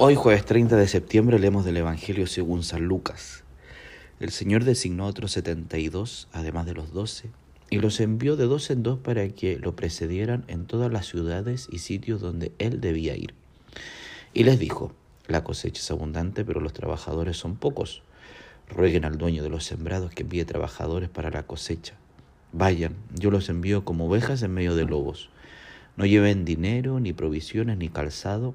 Hoy jueves 30 de septiembre leemos del Evangelio según San Lucas. El Señor designó a otros 72, además de los doce, y los envió de dos en dos para que lo precedieran en todas las ciudades y sitios donde él debía ir. Y les dijo, la cosecha es abundante, pero los trabajadores son pocos. Rueguen al dueño de los sembrados que envíe trabajadores para la cosecha. Vayan, yo los envío como ovejas en medio de lobos. No lleven dinero, ni provisiones, ni calzado,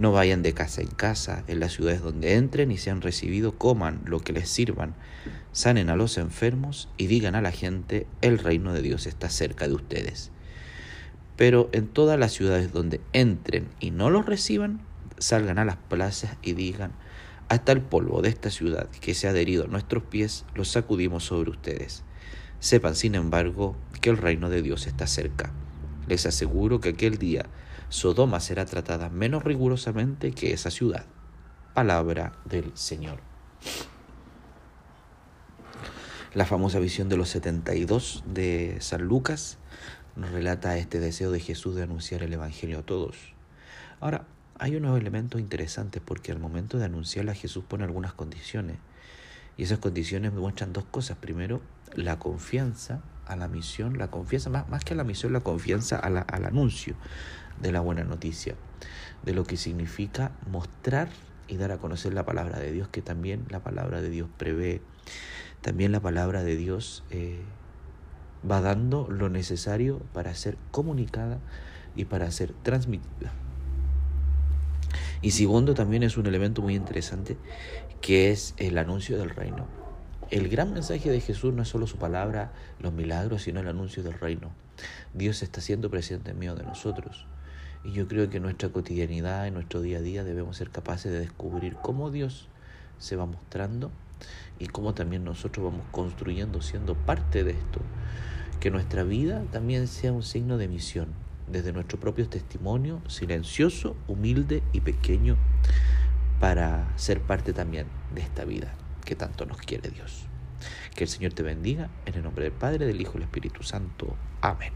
No vayan de casa en casa, en las ciudades donde entren y sean recibidos, coman lo que les sirvan, sanen a los enfermos y digan a la gente, el reino de Dios está cerca de ustedes. Pero en todas las ciudades donde entren y no los reciban, salgan a las plazas y digan, hasta el polvo de esta ciudad que se ha adherido a nuestros pies, lo sacudimos sobre ustedes. Sepan, sin embargo, que el reino de Dios está cerca. Les aseguro que aquel día Sodoma será tratada menos rigurosamente que esa ciudad. Palabra del Señor. La famosa visión de los 72 de San Lucas nos relata este deseo de Jesús de anunciar el Evangelio a todos. Ahora, hay unos elementos interesantes porque al momento de anunciarla Jesús pone algunas condiciones. Y esas condiciones muestran dos cosas. Primero, la confianza a la misión, la confianza, más, más que a la misión, la confianza al anuncio de la buena noticia, de lo que significa mostrar y dar a conocer la palabra de Dios, que también la palabra de Dios prevé, también la palabra de Dios eh, va dando lo necesario para ser comunicada y para ser transmitida. Y segundo, también es un elemento muy interesante que es el anuncio del reino. El gran mensaje de Jesús no es solo su palabra, los milagros, sino el anuncio del reino. Dios está siendo presente en medio de nosotros. Y yo creo que en nuestra cotidianidad, en nuestro día a día, debemos ser capaces de descubrir cómo Dios se va mostrando y cómo también nosotros vamos construyendo, siendo parte de esto. Que nuestra vida también sea un signo de misión, desde nuestro propio testimonio, silencioso, humilde y pequeño, para ser parte también de esta vida que tanto nos quiere Dios. Que el Señor te bendiga en el nombre del Padre, del Hijo y del Espíritu Santo. Amén.